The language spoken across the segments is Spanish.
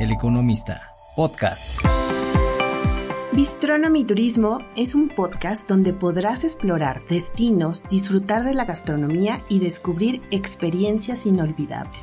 El Economista, podcast. Bistronomy Turismo es un podcast donde podrás explorar destinos, disfrutar de la gastronomía y descubrir experiencias inolvidables.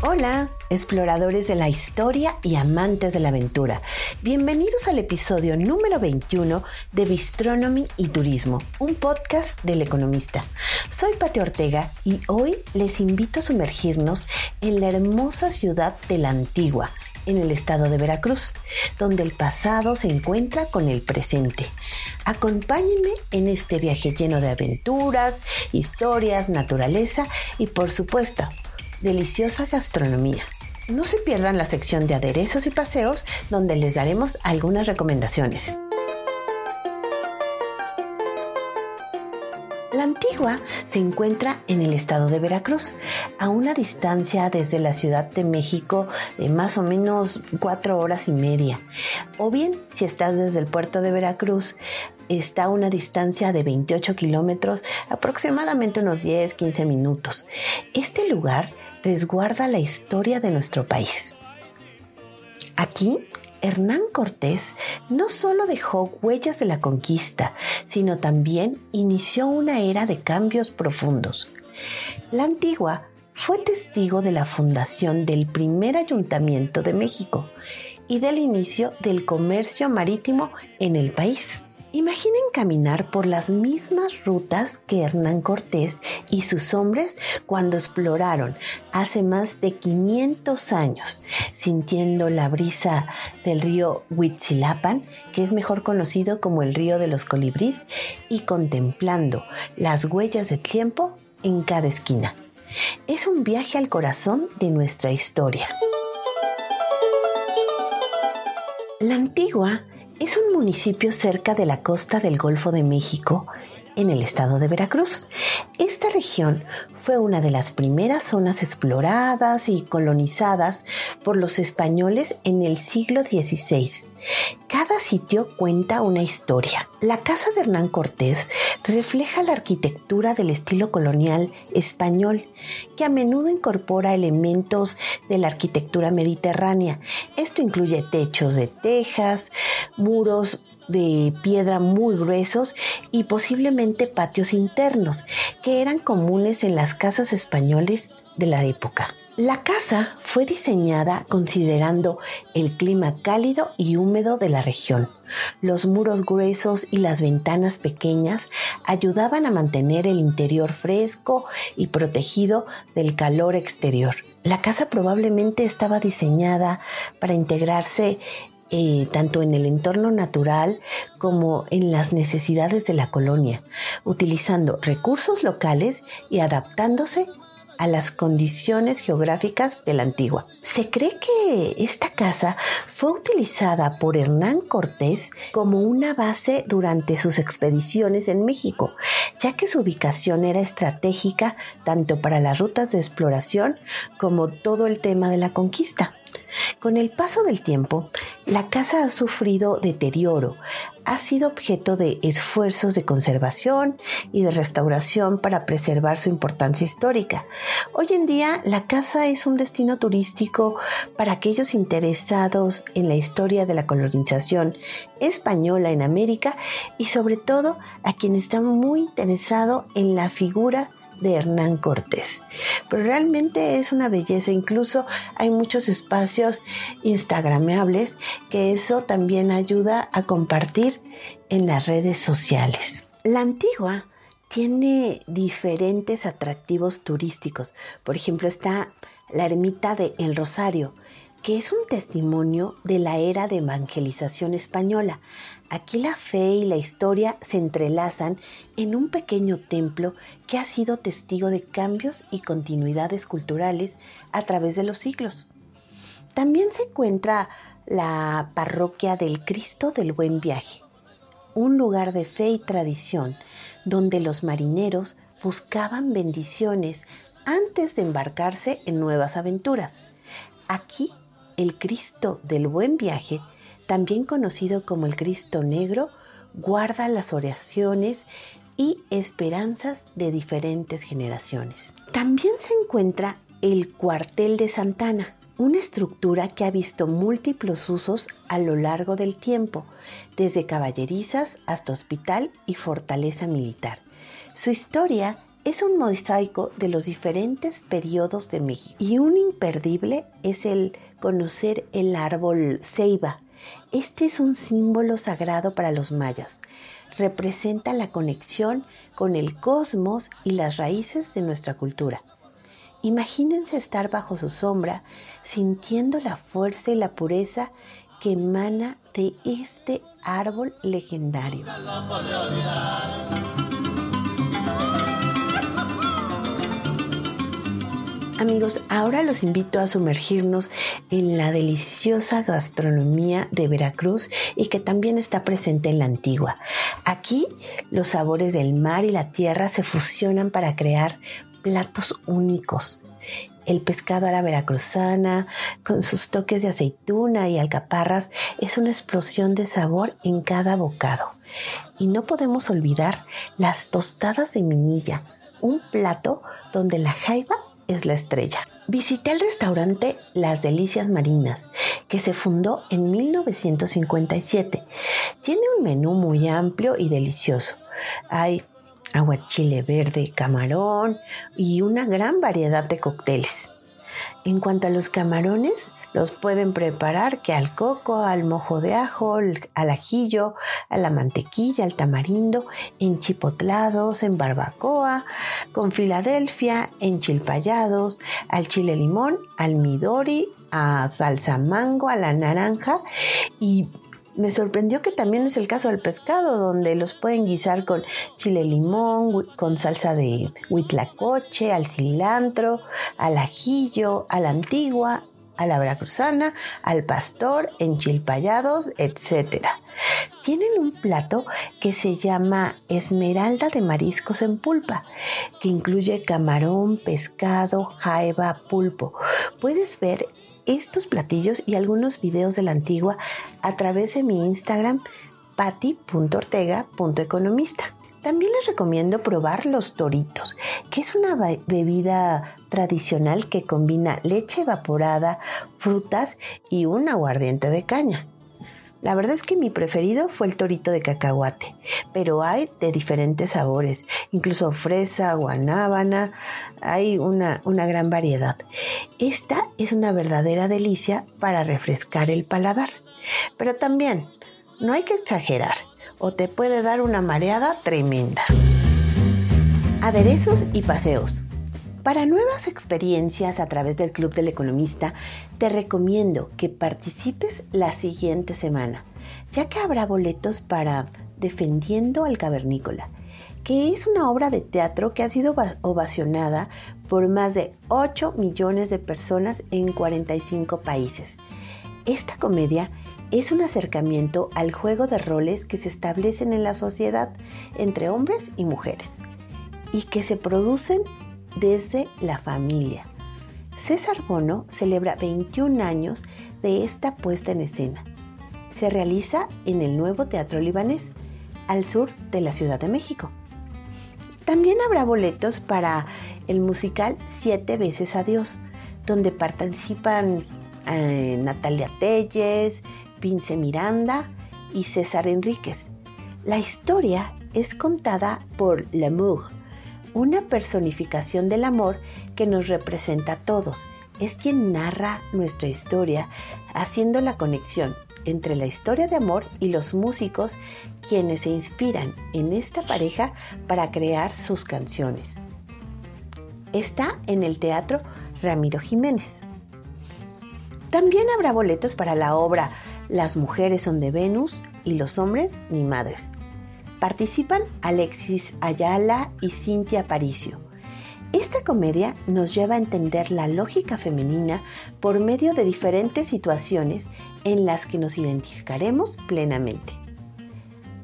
Hola, exploradores de la historia y amantes de la aventura. Bienvenidos al episodio número 21 de Bistronomy y Turismo, un podcast del economista. Soy Pati Ortega y hoy les invito a sumergirnos en la hermosa ciudad de la Antigua, en el estado de Veracruz, donde el pasado se encuentra con el presente. Acompáñenme en este viaje lleno de aventuras, historias, naturaleza y por supuesto deliciosa gastronomía. No se pierdan la sección de aderezos y paseos donde les daremos algunas recomendaciones. La Antigua se encuentra en el estado de Veracruz, a una distancia desde la Ciudad de México de más o menos cuatro horas y media. O bien, si estás desde el puerto de Veracruz, está a una distancia de 28 kilómetros, aproximadamente unos 10-15 minutos. Este lugar resguarda la historia de nuestro país. Aquí, Hernán Cortés no solo dejó huellas de la conquista, sino también inició una era de cambios profundos. La antigua fue testigo de la fundación del primer ayuntamiento de México y del inicio del comercio marítimo en el país. Imaginen caminar por las mismas rutas que Hernán Cortés y sus hombres cuando exploraron hace más de 500 años, sintiendo la brisa del río Huitzilapan, que es mejor conocido como el río de los colibrís, y contemplando las huellas de tiempo en cada esquina. Es un viaje al corazón de nuestra historia. La antigua es un municipio cerca de la costa del Golfo de México, en el estado de Veracruz. Esta región fue una de las primeras zonas exploradas y colonizadas por los españoles en el siglo XVI. Cada sitio cuenta una historia. La casa de Hernán Cortés refleja la arquitectura del estilo colonial español, que a menudo incorpora elementos de la arquitectura mediterránea. Esto incluye techos de tejas, muros de piedra muy gruesos y posiblemente patios internos, que eran comunes en las casas españoles de la época. La casa fue diseñada considerando el clima cálido y húmedo de la región. Los muros gruesos y las ventanas pequeñas ayudaban a mantener el interior fresco y protegido del calor exterior. La casa probablemente estaba diseñada para integrarse eh, tanto en el entorno natural como en las necesidades de la colonia, utilizando recursos locales y adaptándose a las condiciones geográficas de la antigua. Se cree que esta casa fue utilizada por Hernán Cortés como una base durante sus expediciones en México, ya que su ubicación era estratégica tanto para las rutas de exploración como todo el tema de la conquista. Con el paso del tiempo, la casa ha sufrido deterioro, ha sido objeto de esfuerzos de conservación y de restauración para preservar su importancia histórica. Hoy en día, la casa es un destino turístico para aquellos interesados en la historia de la colonización española en América y sobre todo a quienes están muy interesados en la figura de Hernán Cortés. Pero realmente es una belleza, incluso hay muchos espacios instagramables que eso también ayuda a compartir en las redes sociales. La antigua tiene diferentes atractivos turísticos. Por ejemplo, está la ermita de El Rosario, que es un testimonio de la era de evangelización española. Aquí la fe y la historia se entrelazan en un pequeño templo que ha sido testigo de cambios y continuidades culturales a través de los siglos. También se encuentra la parroquia del Cristo del Buen Viaje, un lugar de fe y tradición donde los marineros buscaban bendiciones antes de embarcarse en nuevas aventuras. Aquí, el Cristo del Buen Viaje también conocido como el Cristo Negro, guarda las oraciones y esperanzas de diferentes generaciones. También se encuentra el cuartel de Santana, una estructura que ha visto múltiples usos a lo largo del tiempo, desde caballerizas hasta hospital y fortaleza militar. Su historia es un mosaico de los diferentes periodos de México y un imperdible es el conocer el árbol ceiba. Este es un símbolo sagrado para los mayas. Representa la conexión con el cosmos y las raíces de nuestra cultura. Imagínense estar bajo su sombra, sintiendo la fuerza y la pureza que emana de este árbol legendario. Amigos, ahora los invito a sumergirnos en la deliciosa gastronomía de Veracruz y que también está presente en la antigua. Aquí los sabores del mar y la tierra se fusionan para crear platos únicos. El pescado a la veracruzana, con sus toques de aceituna y alcaparras, es una explosión de sabor en cada bocado. Y no podemos olvidar las tostadas de minilla, un plato donde la jaiba es la estrella. Visité el restaurante Las Delicias Marinas, que se fundó en 1957. Tiene un menú muy amplio y delicioso. Hay aguachile verde, camarón y una gran variedad de cócteles. En cuanto a los camarones, los pueden preparar que al coco, al mojo de ajo, al ajillo, a la mantequilla, al tamarindo, enchipotlados, en barbacoa, con Filadelfia, enchilpayados, al chile limón, al midori, a salsa mango, a la naranja. Y me sorprendió que también es el caso del pescado, donde los pueden guisar con chile limón, con salsa de huitlacoche, al cilantro, al ajillo, a la antigua, a la veracruzana, al pastor, enchilpayados, etc. Tienen un plato que se llama esmeralda de mariscos en pulpa, que incluye camarón, pescado, jaiba, pulpo. Puedes ver estos platillos y algunos videos de la antigua a través de mi Instagram pati.ortega.economista. También les recomiendo probar los toritos, que es una bebida tradicional que combina leche evaporada, frutas y un aguardiente de caña. La verdad es que mi preferido fue el torito de cacahuate, pero hay de diferentes sabores, incluso fresa, guanábana, hay una, una gran variedad. Esta es una verdadera delicia para refrescar el paladar, pero también no hay que exagerar o te puede dar una mareada tremenda. Aderezos y paseos. Para nuevas experiencias a través del Club del Economista, te recomiendo que participes la siguiente semana, ya que habrá boletos para Defendiendo al Cavernícola, que es una obra de teatro que ha sido ovacionada por más de 8 millones de personas en 45 países. Esta comedia es un acercamiento al juego de roles que se establecen en la sociedad entre hombres y mujeres y que se producen desde la familia. César Bono celebra 21 años de esta puesta en escena. Se realiza en el nuevo Teatro Libanés, al sur de la Ciudad de México. También habrá boletos para el musical Siete veces Adiós, donde participan eh, Natalia Telles, Vince Miranda y César Enríquez. La historia es contada por L'amour, una personificación del amor que nos representa a todos. Es quien narra nuestra historia, haciendo la conexión entre la historia de amor y los músicos quienes se inspiran en esta pareja para crear sus canciones. Está en el Teatro Ramiro Jiménez. También habrá boletos para la obra Las mujeres son de Venus y los hombres ni madres Participan Alexis Ayala y Cintia Paricio. Esta comedia nos lleva a entender la lógica femenina por medio de diferentes situaciones en las que nos identificaremos plenamente.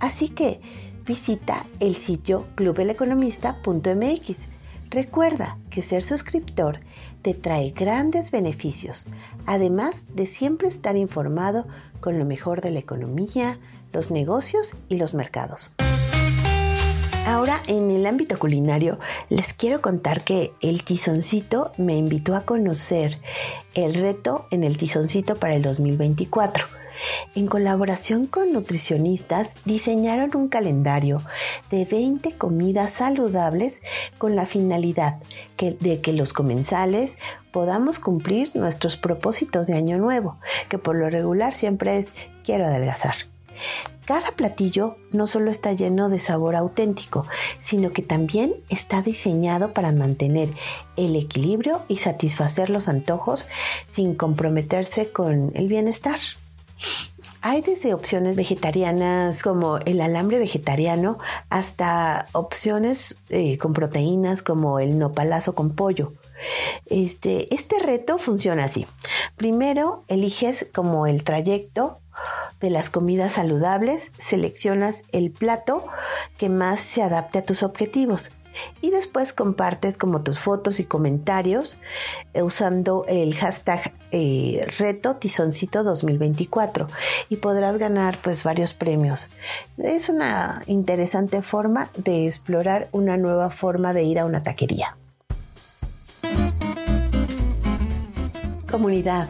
Así que visita el sitio clubeleconomista.mx. Recuerda que ser suscriptor te trae grandes beneficios, además de siempre estar informado con lo mejor de la economía, los negocios y los mercados. Ahora en el ámbito culinario les quiero contar que el tizoncito me invitó a conocer el reto en el tizoncito para el 2024. En colaboración con nutricionistas diseñaron un calendario de 20 comidas saludables con la finalidad de que los comensales podamos cumplir nuestros propósitos de año nuevo, que por lo regular siempre es quiero adelgazar. Cada platillo no solo está lleno de sabor auténtico, sino que también está diseñado para mantener el equilibrio y satisfacer los antojos sin comprometerse con el bienestar. Hay desde opciones vegetarianas como el alambre vegetariano hasta opciones eh, con proteínas como el nopalazo con pollo. Este, este reto funciona así. Primero eliges como el trayecto de las comidas saludables, seleccionas el plato que más se adapte a tus objetivos y después compartes como tus fotos y comentarios eh, usando el hashtag eh, reto tizoncito 2024 y podrás ganar pues varios premios. Es una interesante forma de explorar una nueva forma de ir a una taquería. Comunidad.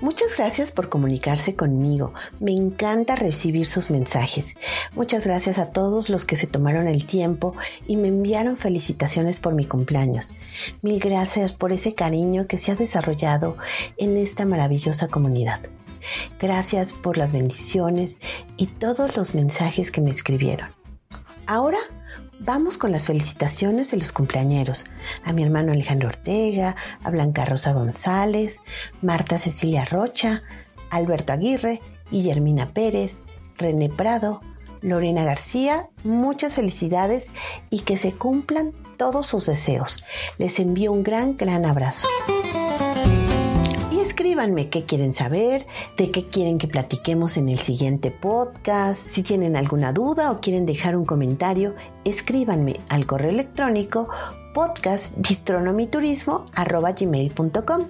Muchas gracias por comunicarse conmigo. Me encanta recibir sus mensajes. Muchas gracias a todos los que se tomaron el tiempo y me enviaron felicitaciones por mi cumpleaños. Mil gracias por ese cariño que se ha desarrollado en esta maravillosa comunidad. Gracias por las bendiciones y todos los mensajes que me escribieron. Ahora Vamos con las felicitaciones de los cumpleañeros. A mi hermano Alejandro Ortega, a Blanca Rosa González, Marta Cecilia Rocha, Alberto Aguirre, Guillermina Pérez, René Prado, Lorena García, muchas felicidades y que se cumplan todos sus deseos. Les envío un gran, gran abrazo escríbanme qué quieren saber, de qué quieren que platiquemos en el siguiente podcast. Si tienen alguna duda o quieren dejar un comentario, escríbanme al correo electrónico podcastbistronomiturismo.com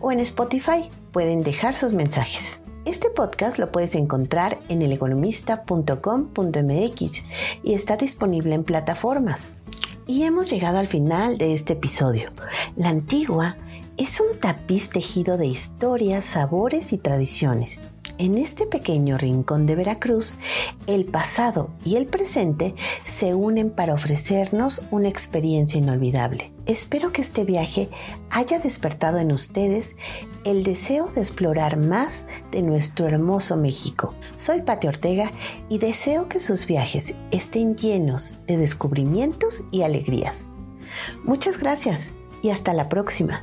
o en Spotify pueden dejar sus mensajes. Este podcast lo puedes encontrar en eleconomista.com.mx y está disponible en plataformas. Y hemos llegado al final de este episodio. La antigua es un tapiz tejido de historias, sabores y tradiciones. En este pequeño rincón de Veracruz, el pasado y el presente se unen para ofrecernos una experiencia inolvidable. Espero que este viaje haya despertado en ustedes el deseo de explorar más de nuestro hermoso México. Soy Pati Ortega y deseo que sus viajes estén llenos de descubrimientos y alegrías. Muchas gracias y hasta la próxima.